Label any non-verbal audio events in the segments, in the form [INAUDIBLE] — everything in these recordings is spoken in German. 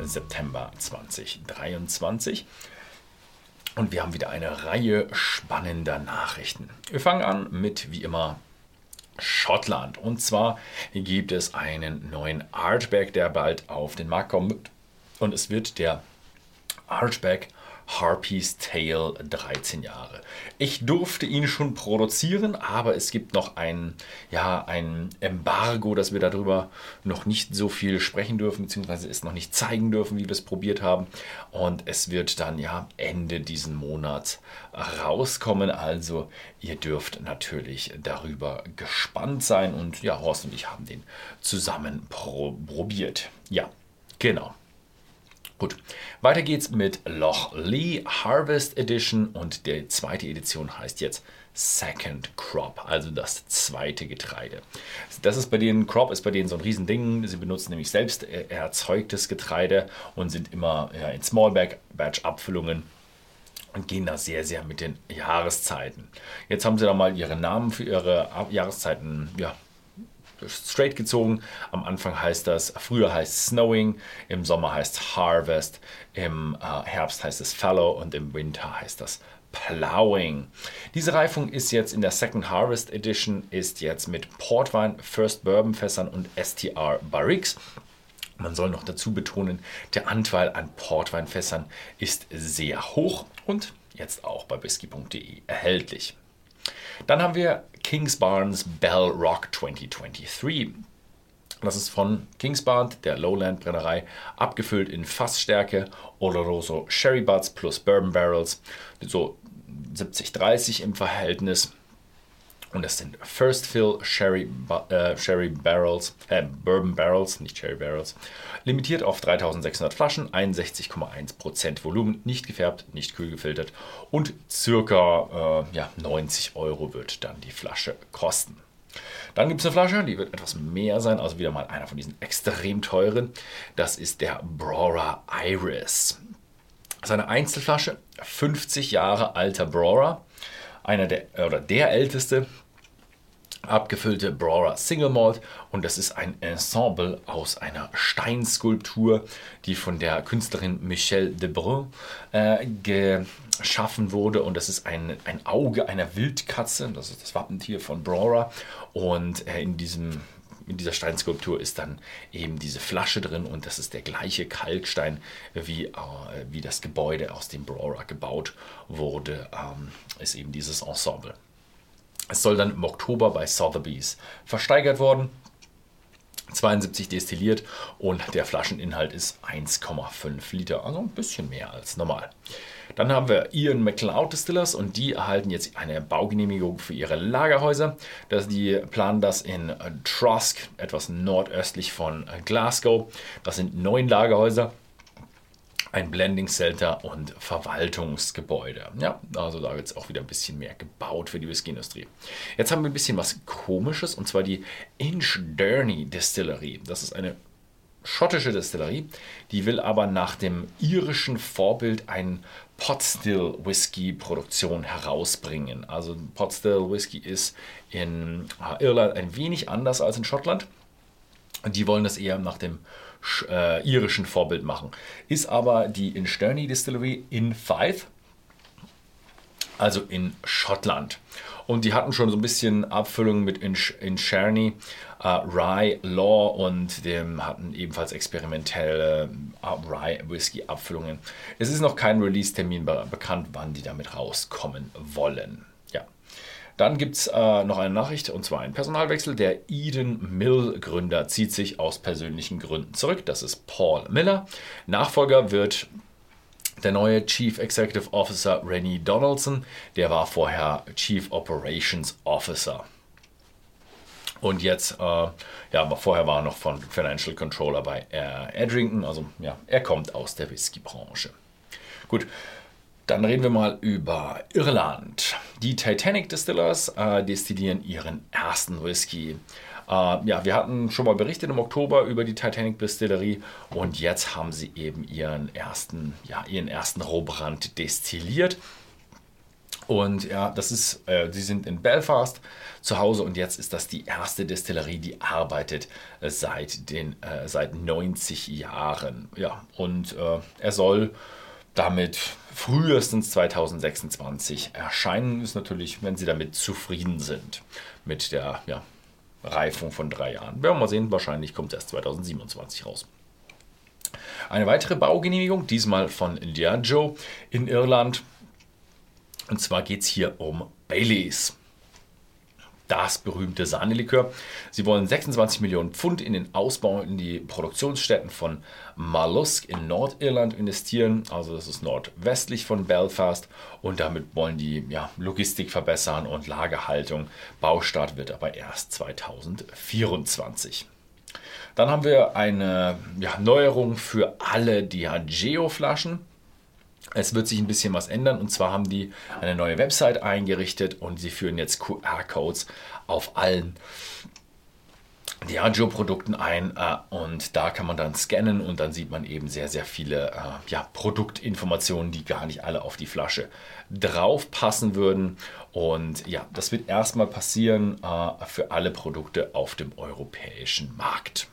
September 2023. Und wir haben wieder eine Reihe spannender Nachrichten. Wir fangen an mit, wie immer, Schottland. Und zwar gibt es einen neuen Archback, der bald auf den Markt kommt. Und es wird der Archback Harpy's Tale 13 Jahre. Ich durfte ihn schon produzieren, aber es gibt noch ein, ja, ein Embargo, dass wir darüber noch nicht so viel sprechen dürfen, beziehungsweise es noch nicht zeigen dürfen, wie wir es probiert haben. Und es wird dann ja Ende diesen Monats rauskommen. Also ihr dürft natürlich darüber gespannt sein. Und ja, Horst und ich haben den zusammen probiert. Ja, genau. Gut, weiter geht's mit Loch Lee Harvest Edition und die zweite Edition heißt jetzt Second Crop, also das zweite Getreide. Das ist bei denen, Crop ist bei denen so ein Riesending. Sie benutzen nämlich selbst erzeugtes Getreide und sind immer ja, in Small Batch Abfüllungen und gehen da sehr, sehr mit den Jahreszeiten. Jetzt haben sie da mal ihre Namen für ihre Jahreszeiten ja, straight gezogen. Am Anfang heißt das, früher heißt Snowing, im Sommer heißt Harvest, im äh, Herbst heißt es Fallow und im Winter heißt das Plowing. Diese Reifung ist jetzt in der Second Harvest Edition, ist jetzt mit Portwein, First Bourbon Fässern und STR Barriques. Man soll noch dazu betonen, der Anteil an Portweinfässern ist sehr hoch und jetzt auch bei whisky.de erhältlich. Dann haben wir Kings Barnes Bell Rock 2023. Das ist von Kingsbarn, der Lowland Brennerei, abgefüllt in Fassstärke, Oloroso Sherry Butts plus Bourbon Barrels, so 70-30 im Verhältnis. Und das sind First Fill Sherry, äh, Sherry Barrels, äh, Bourbon Barrels, nicht Sherry Barrels. Limitiert auf 3600 Flaschen, 61,1% Volumen, nicht gefärbt, nicht kühl gefiltert und circa äh, ja, 90 Euro wird dann die Flasche kosten. Dann gibt es eine Flasche, die wird etwas mehr sein, also wieder mal einer von diesen extrem teuren. Das ist der Brora Iris. Das ist eine Einzelflasche, 50 Jahre alter Brora einer der oder der älteste abgefüllte Brora Single Malt. Und das ist ein Ensemble aus einer Steinskulptur, die von der Künstlerin Michelle Debrun äh, geschaffen wurde. Und das ist ein, ein Auge einer Wildkatze, das ist das Wappentier von Brora. Und äh, in diesem in dieser Steinskulptur ist dann eben diese Flasche drin und das ist der gleiche Kalkstein, wie, äh, wie das Gebäude, aus dem Brora gebaut wurde, ähm, ist eben dieses Ensemble. Es soll dann im Oktober bei Sotheby's versteigert worden. 72 destilliert und der Flascheninhalt ist 1,5 Liter, also ein bisschen mehr als normal. Dann haben wir Ian McLeod Distillers und die erhalten jetzt eine Baugenehmigung für ihre Lagerhäuser. Das, die planen das in Trusk, etwas nordöstlich von Glasgow. Das sind neun Lagerhäuser ein Blending Center und Verwaltungsgebäude. Ja, also da wird es auch wieder ein bisschen mehr gebaut für die Whisky-Industrie. Jetzt haben wir ein bisschen was Komisches und zwar die Inchderny Distillery. Das ist eine schottische Distillerie, die will aber nach dem irischen Vorbild ein Potstill Whisky Produktion herausbringen. Also Potstill Whisky ist in Irland ein wenig anders als in Schottland. Die wollen das eher nach dem äh, irischen Vorbild machen. Ist aber die Insterney Distillery in Fife, also in Schottland. Und die hatten schon so ein bisschen Abfüllung mit Incherney, äh, Rye Law und dem hatten ebenfalls experimentelle äh, Rye Whisky Abfüllungen. Es ist noch kein Release-Termin bekannt, wann die damit rauskommen wollen. Dann gibt es äh, noch eine Nachricht und zwar ein Personalwechsel. Der Eden Mill Gründer zieht sich aus persönlichen Gründen zurück. Das ist Paul Miller. Nachfolger wird der neue Chief Executive Officer Rennie Donaldson. Der war vorher Chief Operations Officer. Und jetzt, äh, ja, vorher war er noch von Financial Controller bei äh, Edrington. Also ja, er kommt aus der Whisky-Branche. Gut, dann reden wir mal über Irland. Die Titanic Distillers äh, destillieren ihren ersten Whisky. Äh, ja, wir hatten schon mal berichtet im Oktober über die Titanic Distillerie und jetzt haben sie eben ihren ersten, ja, ihren ersten Rohbrand destilliert. Und ja, das ist, äh, sie sind in Belfast zu Hause und jetzt ist das die erste Destillerie, die arbeitet äh, seit, den, äh, seit 90 Jahren. Ja, und äh, er soll damit frühestens 2026 erscheinen. Ist natürlich, wenn sie damit zufrieden sind mit der ja, Reifung von drei Jahren. Werden wir mal sehen, wahrscheinlich kommt es erst 2027 raus. Eine weitere Baugenehmigung, diesmal von Diageo in Irland. Und zwar geht es hier um Baileys. Das berühmte Sahnelikör. Sie wollen 26 Millionen Pfund in den Ausbau in die Produktionsstätten von Marlusk in Nordirland investieren. Also das ist nordwestlich von Belfast. Und damit wollen die ja, Logistik verbessern und Lagerhaltung. Baustart wird aber erst 2024. Dann haben wir eine ja, Neuerung für alle Diageo-Flaschen. Es wird sich ein bisschen was ändern und zwar haben die eine neue Website eingerichtet und sie führen jetzt QR-Codes auf allen Diageo-Produkten ein äh, und da kann man dann scannen und dann sieht man eben sehr, sehr viele äh, ja, Produktinformationen, die gar nicht alle auf die Flasche drauf passen würden. Und ja, das wird erstmal passieren äh, für alle Produkte auf dem europäischen Markt.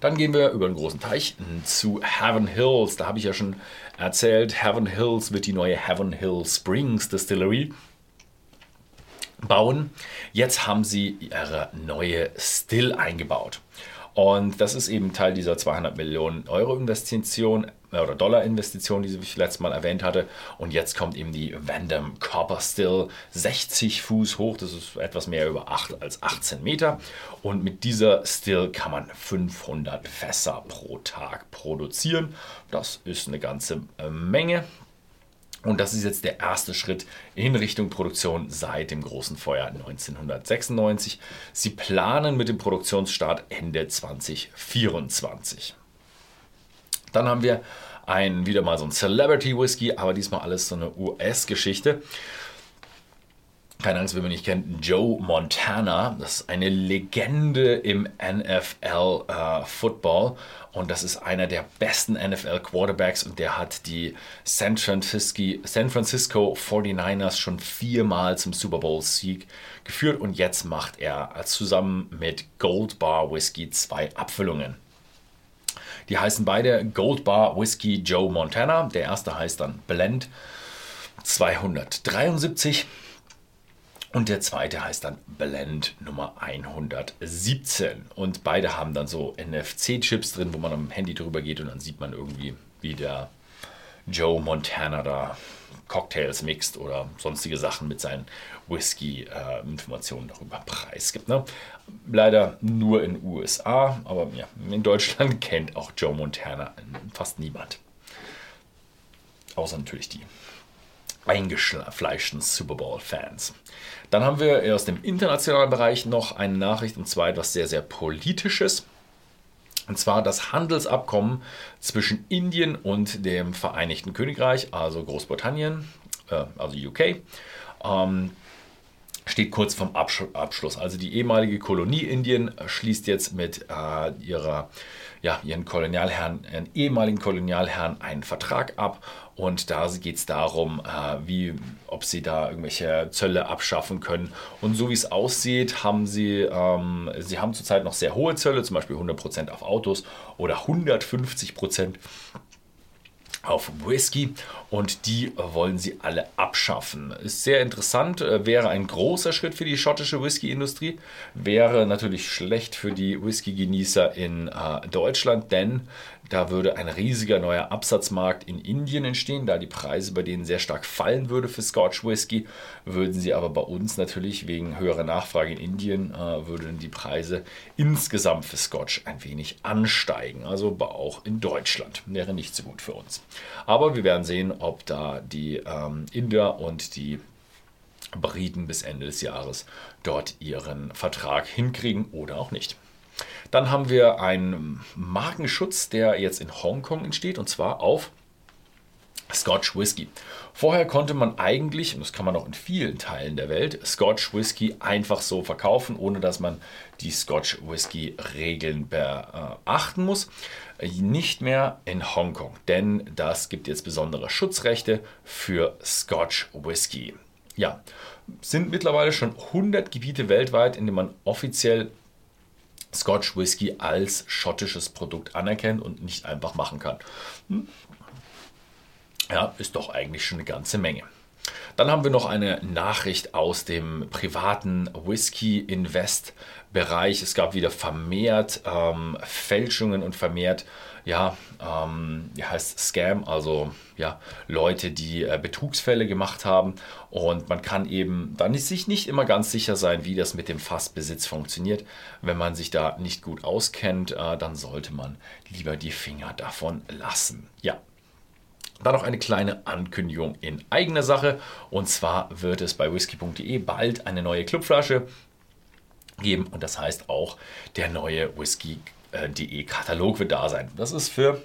Dann gehen wir über den großen Teich zu Heaven Hills. Da habe ich ja schon erzählt, Heaven Hills wird die neue Heaven Hill Springs Distillery bauen. Jetzt haben sie ihre neue Still eingebaut. Und das ist eben Teil dieser 200 Millionen Euro Investition oder Dollar Investition, die ich letztes Mal erwähnt hatte. Und jetzt kommt eben die Vandam Copper Still 60 Fuß hoch. Das ist etwas mehr über 8 als 18 Meter. Und mit dieser Still kann man 500 Fässer pro Tag produzieren. Das ist eine ganze äh, Menge. Und das ist jetzt der erste Schritt in Richtung Produktion seit dem großen Feuer 1996. Sie planen mit dem Produktionsstart Ende 2024. Dann haben wir ein, wieder mal so ein Celebrity Whisky, aber diesmal alles so eine US-Geschichte keine Angst, wenn man nicht kennt, Joe Montana. Das ist eine Legende im NFL äh, und das ist einer der besten NFL Quarterbacks und der hat die San Francisco, San Francisco 49ers schon viermal zum Super Bowl Sieg geführt und jetzt macht er zusammen mit Gold Bar Whisky zwei Abfüllungen. Die heißen beide Gold Bar Whisky Joe Montana. Der erste heißt dann Blend 273 und der zweite heißt dann Blend Nummer 117. Und beide haben dann so NFC-Chips drin, wo man am Handy drüber geht und dann sieht man irgendwie, wie der Joe Montana da Cocktails mixt oder sonstige Sachen mit seinen Whisky-Informationen äh, darüber preisgibt. Ne? Leider nur in USA, aber ja, in Deutschland [LAUGHS] kennt auch Joe Montana fast niemand. Außer natürlich die eingefleischten Super Bowl-Fans. Dann haben wir aus dem internationalen Bereich noch eine Nachricht, und zwar etwas sehr, sehr Politisches. Und zwar das Handelsabkommen zwischen Indien und dem Vereinigten Königreich, also Großbritannien, äh, also UK. Ähm, steht kurz vom Abschluss. Also die ehemalige Kolonie Indien schließt jetzt mit äh, ihrer, ja, ihren Kolonialherren, ihren ehemaligen Kolonialherren einen Vertrag ab und da geht es darum, äh, wie, ob sie da irgendwelche Zölle abschaffen können. Und so wie es aussieht, haben sie, ähm, sie haben zurzeit noch sehr hohe Zölle, zum Beispiel 100% auf Autos oder 150% auf Whisky und die wollen sie alle abschaffen. Ist sehr interessant, äh, wäre ein großer Schritt für die schottische Whisky-Industrie, wäre natürlich schlecht für die Whisky-Genießer in äh, Deutschland, denn da würde ein riesiger neuer Absatzmarkt in Indien entstehen, da die Preise bei denen sehr stark fallen würde für Scotch Whisky, würden sie aber bei uns natürlich wegen höherer Nachfrage in Indien, äh, würden die Preise insgesamt für Scotch ein wenig ansteigen. Also auch in Deutschland wäre nicht so gut für uns. Aber wir werden sehen, ob da die ähm, Inder und die Briten bis Ende des Jahres dort ihren Vertrag hinkriegen oder auch nicht. Dann haben wir einen Markenschutz, der jetzt in Hongkong entsteht und zwar auf Scotch Whisky. Vorher konnte man eigentlich, und das kann man auch in vielen Teilen der Welt, Scotch Whisky einfach so verkaufen, ohne dass man die Scotch Whisky Regeln beachten muss. Nicht mehr in Hongkong, denn das gibt jetzt besondere Schutzrechte für Scotch Whisky. Ja, sind mittlerweile schon 100 Gebiete weltweit, in denen man offiziell Scotch Whisky als schottisches Produkt anerkennt und nicht einfach machen kann. Ja, ist doch eigentlich schon eine ganze Menge. Dann haben wir noch eine Nachricht aus dem privaten Whisky-Invest-Bereich. Es gab wieder vermehrt ähm, Fälschungen und vermehrt, ja, ähm, heißt Scam, also ja, Leute, die äh, Betrugsfälle gemacht haben. Und man kann eben dann sich nicht immer ganz sicher sein, wie das mit dem Fassbesitz funktioniert. Wenn man sich da nicht gut auskennt, äh, dann sollte man lieber die Finger davon lassen. Ja, dann noch eine kleine Ankündigung in eigener Sache. Und zwar wird es bei whisky.de bald eine neue Clubflasche geben. Und das heißt auch, der neue whisky.de Katalog wird da sein. Das ist für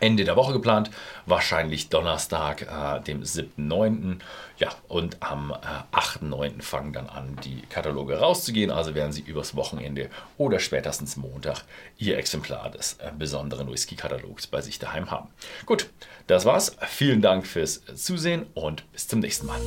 Ende der Woche geplant, wahrscheinlich Donnerstag, äh, dem 7.9. Ja, und am äh, 8.9. fangen dann an, die Kataloge rauszugehen. Also werden Sie übers Wochenende oder spätestens Montag Ihr Exemplar des äh, besonderen Whisky-Katalogs bei sich daheim haben. Gut, das war's. Vielen Dank fürs Zusehen und bis zum nächsten Mal.